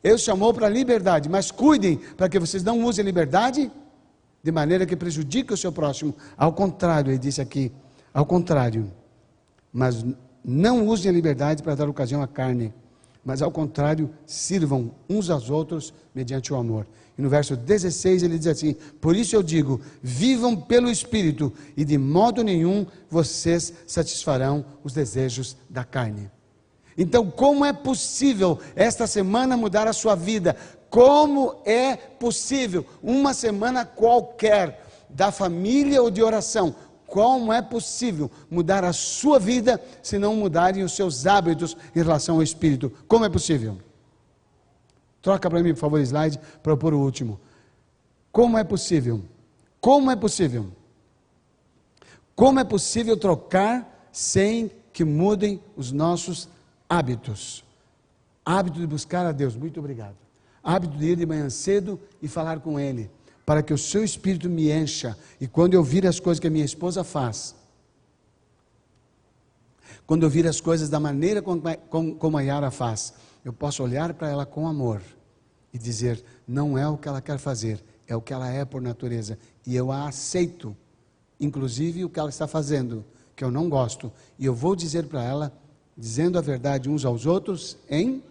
Ele chamou para a liberdade, mas cuidem para que vocês não usem liberdade de maneira que prejudique o seu próximo. Ao contrário, ele disse aqui, ao contrário, mas não usem a liberdade para dar ocasião à carne, mas ao contrário, sirvam uns aos outros mediante o amor. E no verso 16 ele diz assim: Por isso eu digo, vivam pelo Espírito, e de modo nenhum vocês satisfarão os desejos da carne. Então, como é possível esta semana mudar a sua vida? Como é possível uma semana qualquer da família ou de oração? Como é possível mudar a sua vida se não mudarem os seus hábitos em relação ao Espírito? Como é possível? Troca para mim, por favor, slide, para eu pôr o último. Como é possível? Como é possível? Como é possível trocar sem que mudem os nossos hábitos. Hábito de buscar a Deus, muito obrigado. Hábito de ir de manhã cedo e falar com Ele, para que o seu espírito me encha. E quando eu vir as coisas que a minha esposa faz, quando eu vir as coisas da maneira como, a Yara faz, eu posso olhar para ela com amor e dizer: não é o que ela quer fazer, é o que ela é por natureza. E eu a aceito, inclusive o que ela está fazendo, que eu não gosto. E eu vou dizer para ela dizendo a verdade uns aos outros em.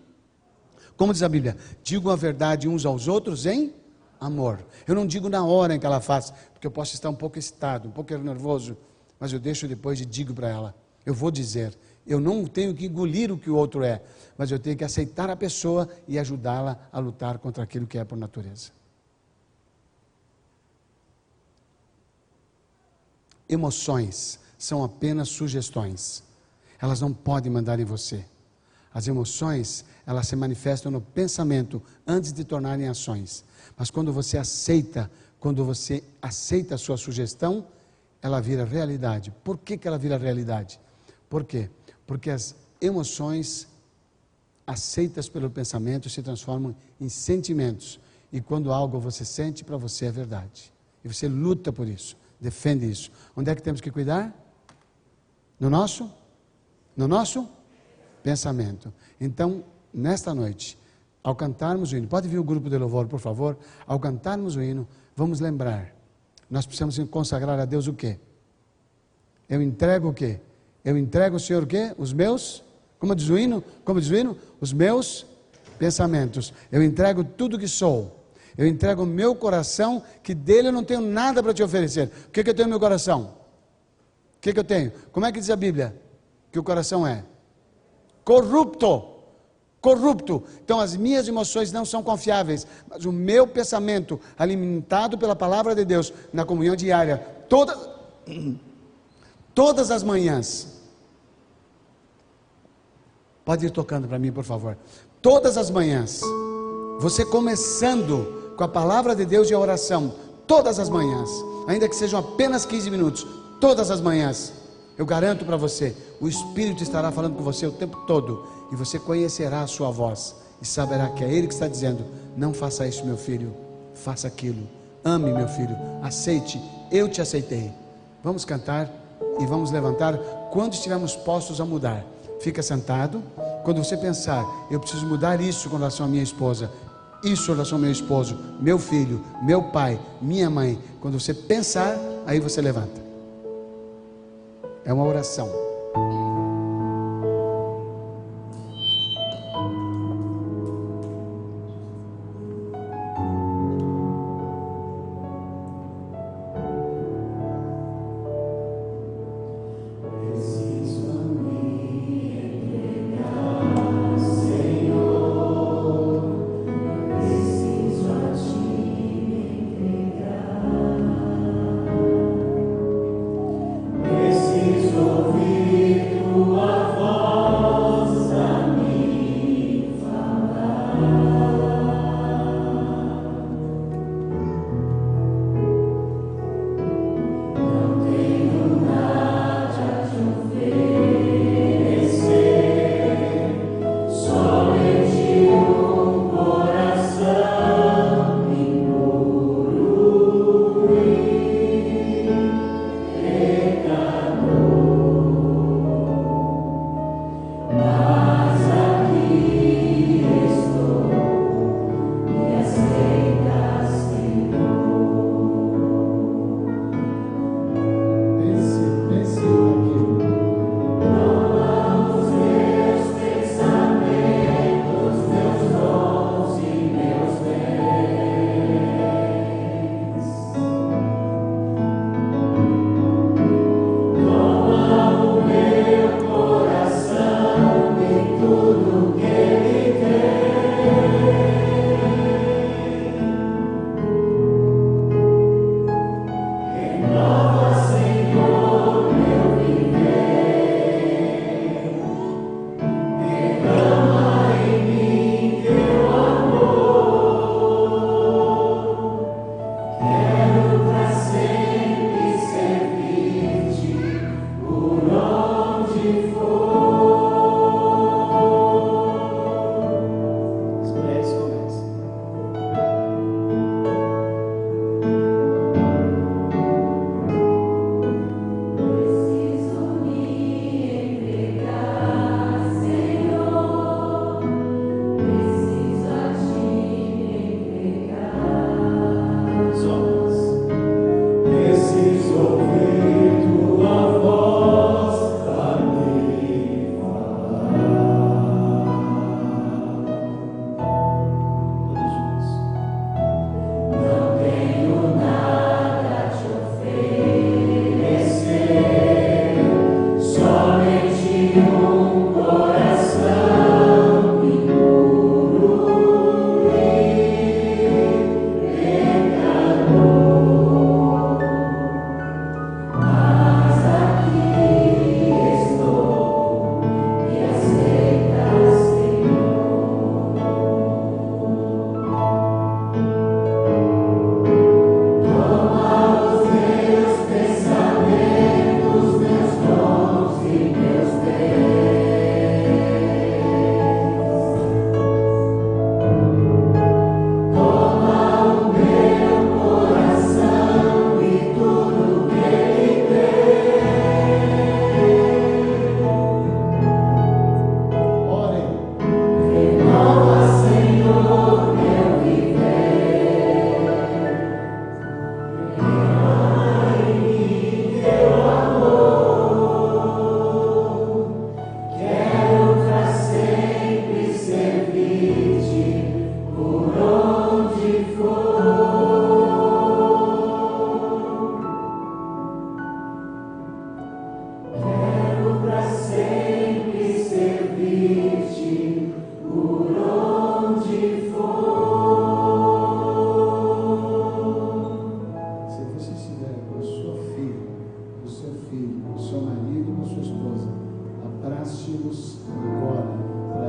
Como diz a Bíblia? Digo a verdade uns aos outros em amor. Eu não digo na hora em que ela faz, porque eu posso estar um pouco excitado, um pouco nervoso, mas eu deixo depois e digo para ela. Eu vou dizer. Eu não tenho que engolir o que o outro é, mas eu tenho que aceitar a pessoa e ajudá-la a lutar contra aquilo que é por natureza. Emoções são apenas sugestões elas não podem mandar em você. As emoções, elas se manifestam no pensamento antes de tornarem ações. Mas quando você aceita, quando você aceita a sua sugestão, ela vira realidade. Por que, que ela vira realidade? Por quê? Porque as emoções aceitas pelo pensamento se transformam em sentimentos. E quando algo você sente, para você é verdade. E você luta por isso, defende isso. Onde é que temos que cuidar? No nosso no nosso pensamento. Então, nesta noite, ao cantarmos o hino, pode vir o grupo de louvor, por favor? Ao cantarmos o hino, vamos lembrar. Nós precisamos consagrar a Deus o quê? Eu entrego o quê? Eu entrego ao Senhor o quê? Os meus, como diz o hino? Como diz o hino? Os meus pensamentos. Eu entrego tudo que sou. Eu entrego o meu coração, que dele eu não tenho nada para te oferecer. O que, que eu tenho no meu coração? O que, que eu tenho? Como é que diz a Bíblia? que o coração é? Corrupto. Corrupto. Então as minhas emoções não são confiáveis, mas o meu pensamento, alimentado pela palavra de Deus, na comunhão diária, todas, todas as manhãs. Pode ir tocando para mim, por favor. Todas as manhãs, você começando com a palavra de Deus e a oração, todas as manhãs, ainda que sejam apenas 15 minutos, todas as manhãs eu garanto para você, o Espírito estará falando com você o tempo todo e você conhecerá a sua voz e saberá que é Ele que está dizendo: Não faça isso, meu filho, faça aquilo. Ame, meu filho, aceite, eu te aceitei. Vamos cantar e vamos levantar quando estivermos postos a mudar. Fica sentado. Quando você pensar, eu preciso mudar isso com relação à minha esposa, isso com relação ao meu esposo, meu filho, meu pai, minha mãe. Quando você pensar, aí você levanta. É uma oração.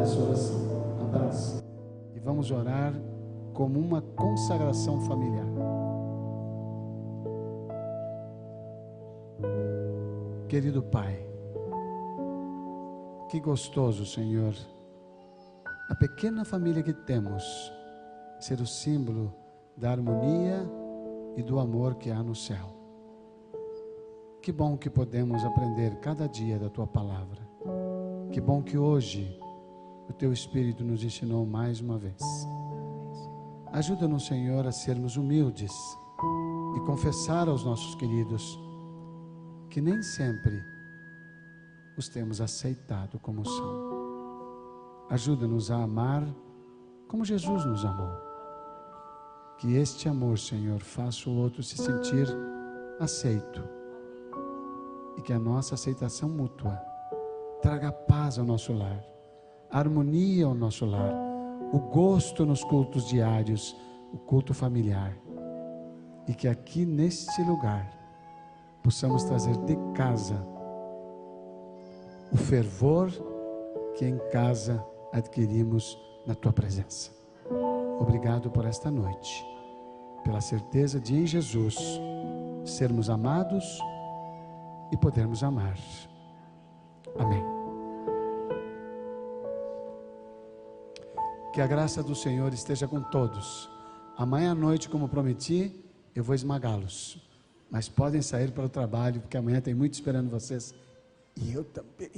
essa oração. Abraço. E vamos orar como uma consagração familiar. Querido Pai, que gostoso, Senhor, a pequena família que temos ser o símbolo da harmonia e do amor que há no céu. Que bom que podemos aprender cada dia da tua palavra. Que bom que hoje o teu Espírito nos ensinou mais uma vez. Ajuda-nos, Senhor, a sermos humildes e confessar aos nossos queridos que nem sempre os temos aceitado como são. Ajuda-nos a amar como Jesus nos amou. Que este amor, Senhor, faça o outro se sentir aceito e que a nossa aceitação mútua traga paz ao nosso lar, harmonia ao nosso lar, o gosto nos cultos diários, o culto familiar. E que aqui neste lugar possamos trazer de casa o fervor que em casa adquirimos na tua presença. Obrigado por esta noite, pela certeza de em Jesus sermos amados e podermos amar. Amém. Que a graça do Senhor esteja com todos. Amanhã à noite, como prometi, eu vou esmagá-los. Mas podem sair para o trabalho, porque amanhã tem muito esperando vocês. E eu também.